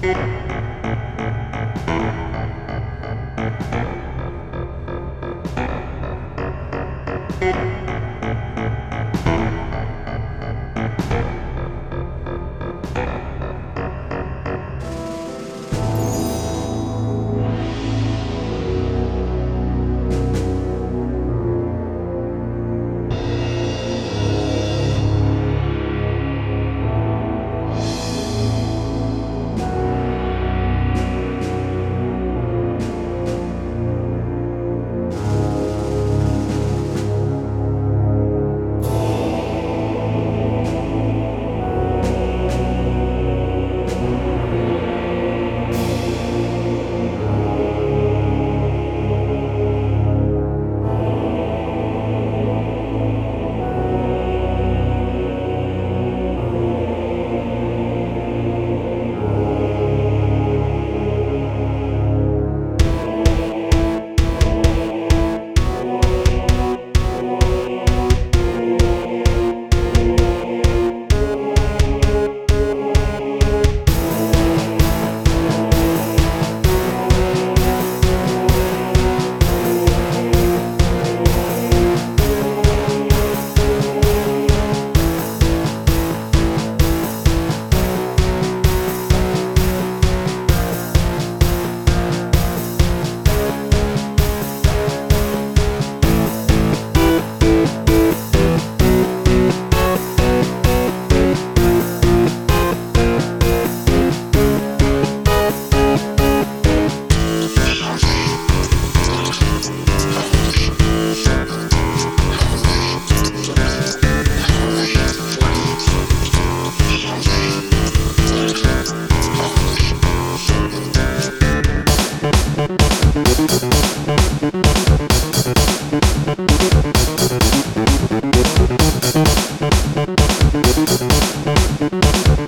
thank you. Thank